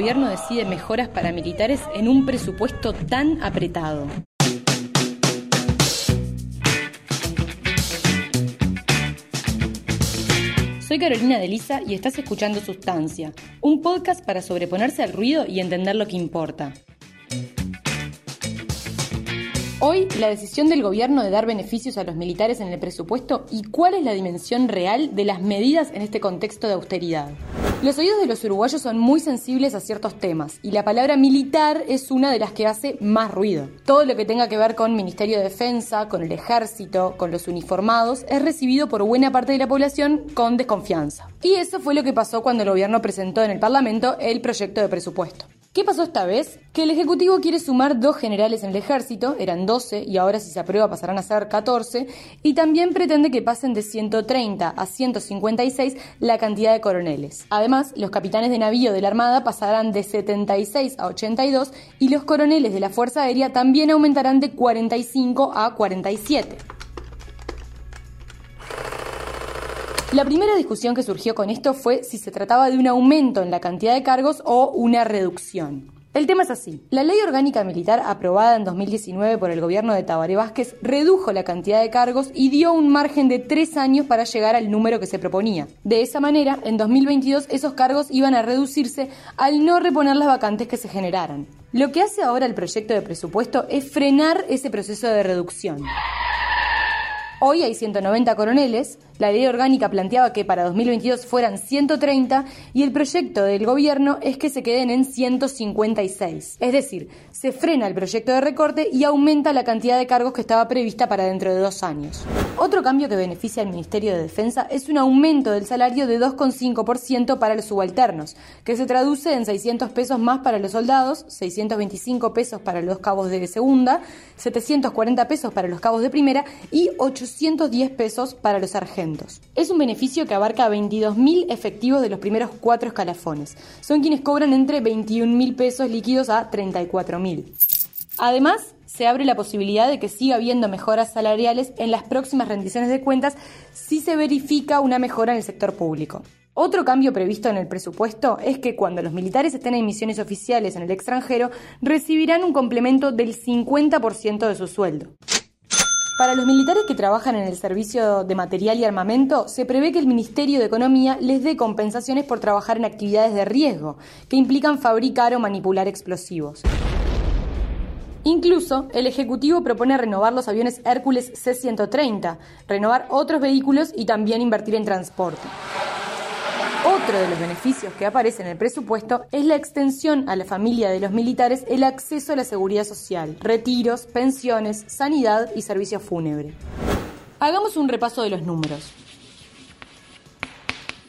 ¿Por qué el gobierno decide mejoras paramilitares en un presupuesto tan apretado? Soy Carolina de Lisa y estás escuchando Sustancia, un podcast para sobreponerse al ruido y entender lo que importa. Hoy, la decisión del gobierno de dar beneficios a los militares en el presupuesto y cuál es la dimensión real de las medidas en este contexto de austeridad. Los oídos de los uruguayos son muy sensibles a ciertos temas y la palabra militar es una de las que hace más ruido. Todo lo que tenga que ver con Ministerio de Defensa, con el ejército, con los uniformados, es recibido por buena parte de la población con desconfianza. Y eso fue lo que pasó cuando el gobierno presentó en el Parlamento el proyecto de presupuesto. ¿Qué pasó esta vez? Que el Ejecutivo quiere sumar dos generales en el ejército, eran 12 y ahora si se aprueba pasarán a ser 14, y también pretende que pasen de 130 a 156 la cantidad de coroneles. Además, los capitanes de navío de la Armada pasarán de 76 a 82 y los coroneles de la Fuerza Aérea también aumentarán de 45 a 47. La primera discusión que surgió con esto fue si se trataba de un aumento en la cantidad de cargos o una reducción. El tema es así. La ley orgánica militar aprobada en 2019 por el gobierno de Tabaré Vázquez redujo la cantidad de cargos y dio un margen de tres años para llegar al número que se proponía. De esa manera, en 2022 esos cargos iban a reducirse al no reponer las vacantes que se generaran. Lo que hace ahora el proyecto de presupuesto es frenar ese proceso de reducción. Hoy hay 190 coroneles, la ley orgánica planteaba que para 2022 fueran 130 y el proyecto del gobierno es que se queden en 156. Es decir, se frena el proyecto de recorte y aumenta la cantidad de cargos que estaba prevista para dentro de dos años. Otro cambio que beneficia al Ministerio de Defensa es un aumento del salario de 2,5% para los subalternos, que se traduce en 600 pesos más para los soldados, 625 pesos para los cabos de segunda, 740 pesos para los cabos de primera y 810 pesos para los sargentos. Es un beneficio que abarca a 22.000 efectivos de los primeros cuatro escalafones. Son quienes cobran entre 21.000 pesos líquidos a 34.000. Además, se abre la posibilidad de que siga habiendo mejoras salariales en las próximas rendiciones de cuentas si se verifica una mejora en el sector público. Otro cambio previsto en el presupuesto es que cuando los militares estén en misiones oficiales en el extranjero, recibirán un complemento del 50% de su sueldo. Para los militares que trabajan en el servicio de material y armamento, se prevé que el Ministerio de Economía les dé compensaciones por trabajar en actividades de riesgo, que implican fabricar o manipular explosivos. Incluso, el Ejecutivo propone renovar los aviones Hércules C-130, renovar otros vehículos y también invertir en transporte. Otro de los beneficios que aparece en el presupuesto es la extensión a la familia de los militares el acceso a la seguridad social, retiros, pensiones, sanidad y servicio fúnebre. Hagamos un repaso de los números.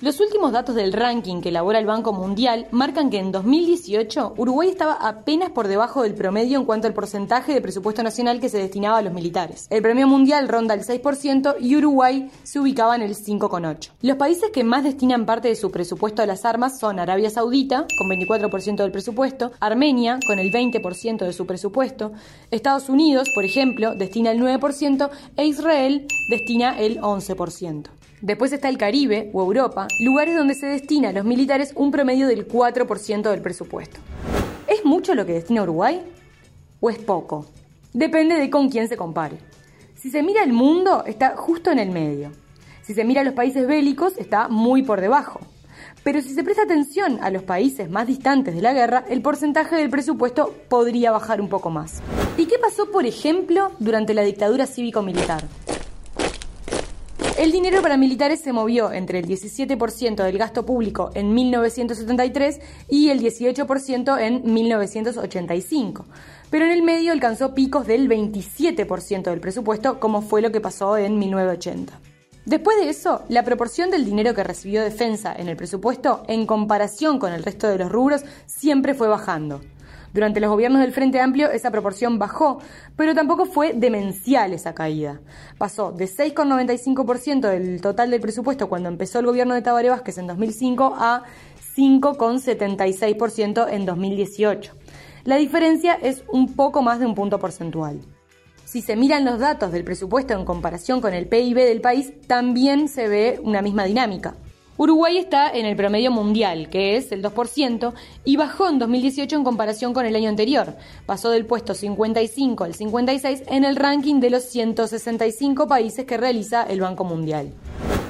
Los últimos datos del ranking que elabora el Banco Mundial marcan que en 2018 Uruguay estaba apenas por debajo del promedio en cuanto al porcentaje de presupuesto nacional que se destinaba a los militares. El promedio mundial ronda el 6% y Uruguay se ubicaba en el 5,8%. Los países que más destinan parte de su presupuesto a las armas son Arabia Saudita, con 24% del presupuesto, Armenia, con el 20% de su presupuesto, Estados Unidos, por ejemplo, destina el 9% e Israel destina el 11%. Después está el Caribe o Europa, lugares donde se destina a los militares un promedio del 4% del presupuesto. ¿Es mucho lo que destina Uruguay? ¿O es poco? Depende de con quién se compare. Si se mira el mundo, está justo en el medio. Si se mira los países bélicos, está muy por debajo. Pero si se presta atención a los países más distantes de la guerra, el porcentaje del presupuesto podría bajar un poco más. ¿Y qué pasó, por ejemplo, durante la dictadura cívico-militar? El dinero para militares se movió entre el 17% del gasto público en 1973 y el 18% en 1985. Pero en el medio alcanzó picos del 27% del presupuesto, como fue lo que pasó en 1980. Después de eso, la proporción del dinero que recibió Defensa en el presupuesto, en comparación con el resto de los rubros, siempre fue bajando. Durante los gobiernos del Frente Amplio esa proporción bajó, pero tampoco fue demencial esa caída. Pasó de 6,95% del total del presupuesto cuando empezó el gobierno de Tabaré Vázquez en 2005 a 5,76% en 2018. La diferencia es un poco más de un punto porcentual. Si se miran los datos del presupuesto en comparación con el PIB del país, también se ve una misma dinámica. Uruguay está en el promedio mundial, que es el 2%, y bajó en 2018 en comparación con el año anterior. Pasó del puesto 55 al 56 en el ranking de los 165 países que realiza el Banco Mundial.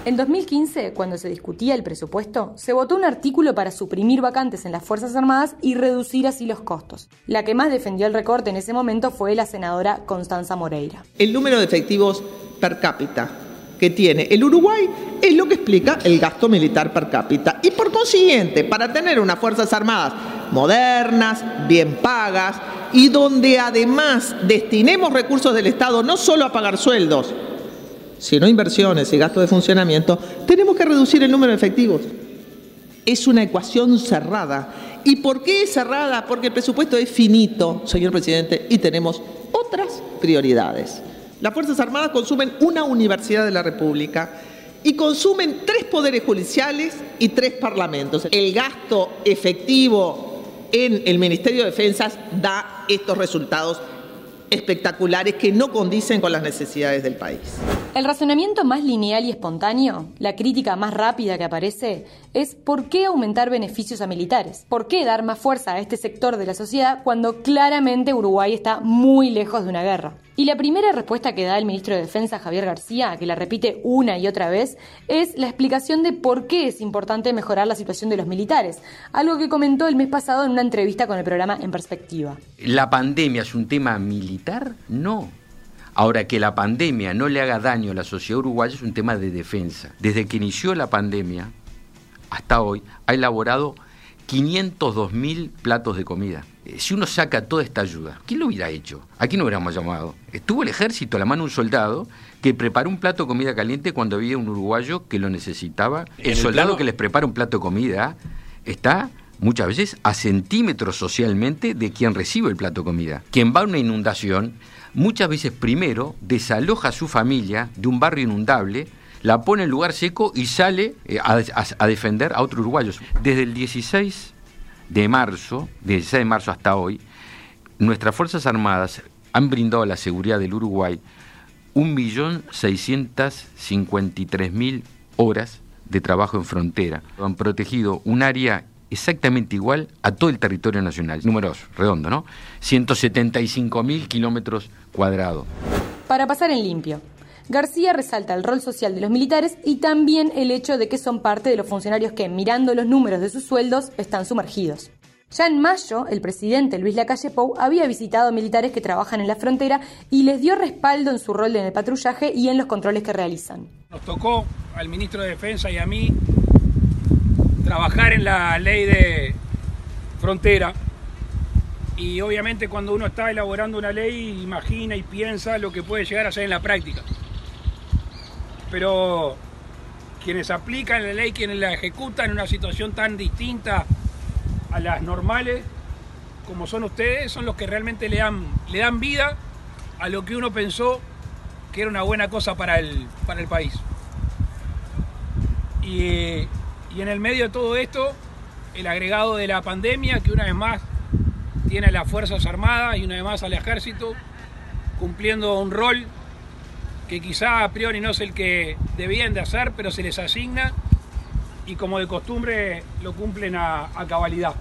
En 2015, cuando se discutía el presupuesto, se votó un artículo para suprimir vacantes en las Fuerzas Armadas y reducir así los costos. La que más defendió el recorte en ese momento fue la senadora Constanza Moreira. El número de efectivos per cápita que tiene el Uruguay es lo que explica el gasto militar per cápita. Y por consiguiente, para tener unas Fuerzas Armadas modernas, bien pagas, y donde además destinemos recursos del Estado no solo a pagar sueldos, sino inversiones y gastos de funcionamiento, tenemos que reducir el número de efectivos. Es una ecuación cerrada. ¿Y por qué es cerrada? Porque el presupuesto es finito, señor presidente, y tenemos otras prioridades. Las Fuerzas Armadas consumen una universidad de la República y consumen tres poderes judiciales y tres parlamentos. El gasto efectivo en el Ministerio de Defensa da estos resultados espectaculares que no condicen con las necesidades del país. El razonamiento más lineal y espontáneo, la crítica más rápida que aparece, es ¿por qué aumentar beneficios a militares? ¿Por qué dar más fuerza a este sector de la sociedad cuando claramente Uruguay está muy lejos de una guerra? Y la primera respuesta que da el ministro de Defensa, Javier García, que la repite una y otra vez, es la explicación de por qué es importante mejorar la situación de los militares, algo que comentó el mes pasado en una entrevista con el programa En Perspectiva. ¿La pandemia es un tema militar? No. Ahora, que la pandemia no le haga daño a la sociedad uruguaya es un tema de defensa. Desde que inició la pandemia hasta hoy, ha elaborado 502 mil platos de comida. Eh, si uno saca toda esta ayuda, ¿quién lo hubiera hecho? ¿A quién hubiéramos llamado? Estuvo el ejército a la mano un soldado que preparó un plato de comida caliente cuando había un uruguayo que lo necesitaba. El, soldado que les prepara un plato de comida está muchas veces a centímetros socialmente de quien recibe el plato de comida. Quien va a una inundación, muchas veces primero desaloja a su familia de un barrio inundable, la pone en lugar seco y sale eh, a, defender a otros uruguayos. Desde el 16 de marzo, 16 de marzo hasta hoy, nuestras Fuerzas Armadas han brindado a la seguridad del Uruguay 1.653.000 horas de trabajo en frontera. Han protegido un área exactamente igual a todo el territorio nacional. Números redondo, ¿no? 175.000 kilómetros cuadrados. Para pasar en limpio. García resalta el rol social de los militares y también el hecho de que son parte de los funcionarios que, mirando los números de sus sueldos, están sumergidos. Ya en mayo, el presidente Luis Lacalle Pou había visitado a militares que trabajan en la frontera y les dio respaldo en su rol en el patrullaje y en los controles que realizan. Nos tocó al ministro de Defensa y a mí trabajar en la ley de frontera y obviamente cuando uno está elaborando una ley imagina y piensa lo que puede llegar a ser en la práctica pero quienes aplican la ley, quienes la ejecutan en una situación tan distinta a las normales como son ustedes, son los que realmente le dan, le dan vida a lo que uno pensó que era una buena cosa para el, para el país. Y, y en el medio de todo esto, el agregado de la pandemia, que una vez más tiene a las Fuerzas Armadas y una vez más al Ejército, cumpliendo un rol que quizá a priori no es el que debían de hacer, pero se les asigna y como de costumbre lo cumplen a, cabalidad.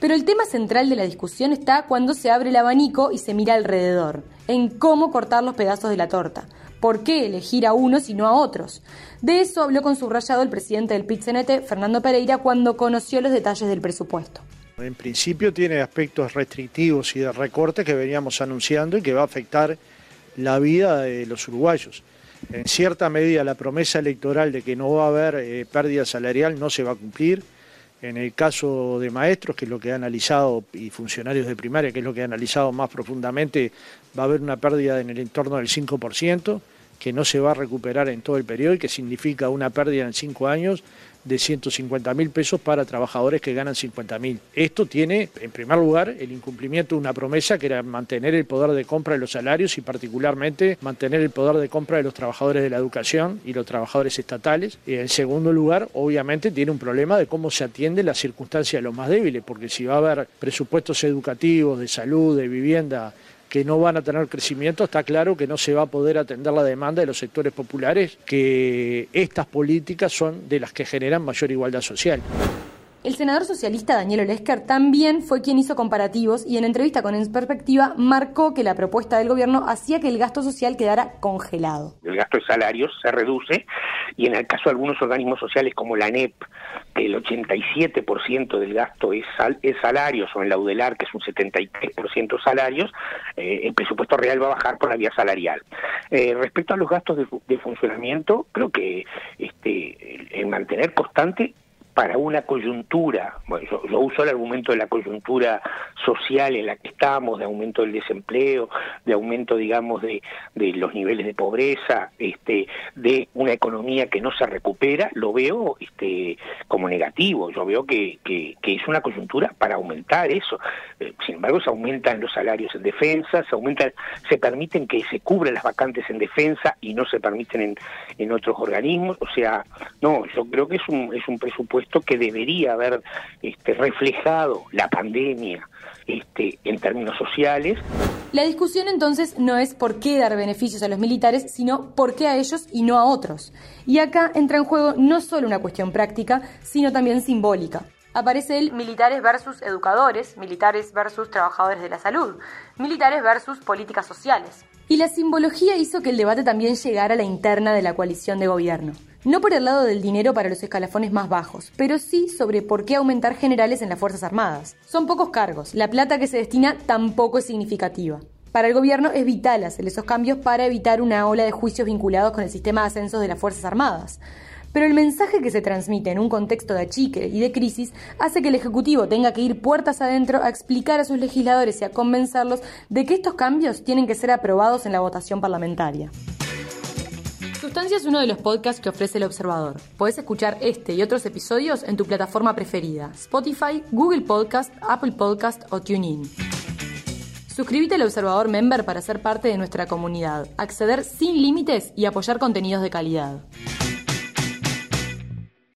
Pero el tema central de la discusión está cuando se abre el abanico y se mira alrededor, en cómo cortar los pedazos de la torta. ¿Por qué elegir a unos y no a otros? De eso habló con subrayado el presidente del pit Fernando Pereira, cuando conoció los detalles del presupuesto. En principio tiene aspectos restrictivos y de recorte que veníamos anunciando y que va a afectar la vida de los uruguayos. En cierta medida la promesa electoral de que no va a haber eh, pérdida salarial no se va a cumplir. En el caso de maestros, que es lo que ha analizado, y funcionarios de primaria, que es lo que ha analizado más profundamente, va a haber una pérdida en el entorno del 5%, que no se va a recuperar en todo el periodo y que significa una pérdida en cinco años de 150 mil pesos para trabajadores que ganan 50 mil. Esto tiene, en primer lugar, el incumplimiento de una promesa que era mantener el poder de compra de los salarios y particularmente mantener el poder de compra de los trabajadores de la educación y los trabajadores estatales. Y en segundo lugar, obviamente, tiene un problema de cómo se atiende la circunstancia de los más débiles, porque si va a haber presupuestos educativos, de salud, de vivienda, que no van a tener crecimiento, está claro que no se va a poder atender la demanda de los sectores populares, que estas políticas son de las que generan mayor igualdad social. El senador socialista Daniel Olesker también fue quien hizo comparativos y en entrevista con En Perspectiva marcó que la propuesta del gobierno hacía que el gasto social quedara congelado. El gasto de salarios se reduce y en el caso de algunos organismos sociales como la ANEP, que el 87% del gasto es, salarios, o en la UDELAR, que es un 73% salarios, eh, el presupuesto real va a bajar por la vía salarial. Eh, respecto a los gastos de, funcionamiento, creo que este, el mantener constante para una coyuntura, bueno, yo, uso el argumento de la coyuntura social en la que estamos, de aumento del desempleo, de aumento, digamos, de, de los niveles de pobreza, este, de una economía que no se recupera, lo veo este, como negativo. Yo veo que, que, es una coyuntura para aumentar eso. Eh, sin embargo, se aumentan los salarios en defensa, se aumentan, se permiten que se cubran las vacantes en defensa y no se permiten en, en otros organismos. O sea, no, yo creo que es un, es un presupuesto esto que debería haber este, reflejado la pandemia este, en términos sociales. La discusión entonces no es por qué dar beneficios a los militares, sino por qué a ellos y no a otros. Y acá entra en juego no solo una cuestión práctica, sino también simbólica. Aparece el militares versus educadores, militares versus trabajadores de la salud, militares versus políticas sociales. Y la simbología hizo que el debate también llegara a la interna de la coalición de gobierno. No por el lado del dinero para los escalafones más bajos, pero sí sobre por qué aumentar generales en las Fuerzas Armadas. Son pocos cargos, la plata que se destina tampoco es significativa. Para el gobierno es vital hacer esos cambios para evitar una ola de juicios vinculados con el sistema de ascensos de las Fuerzas Armadas. Pero el mensaje que se transmite en un contexto de achique y de crisis hace que el Ejecutivo tenga que ir puertas adentro a explicar a sus legisladores y a convencerlos de que estos cambios tienen que ser aprobados en la votación parlamentaria. Sustancia es uno de los podcasts que ofrece El Observador. Puedes escuchar este y otros episodios en tu plataforma preferida, Spotify, Google Podcast, Apple Podcast o TuneIn. Suscríbete al Observador Member para ser parte de nuestra comunidad, acceder sin límites y apoyar contenidos de calidad.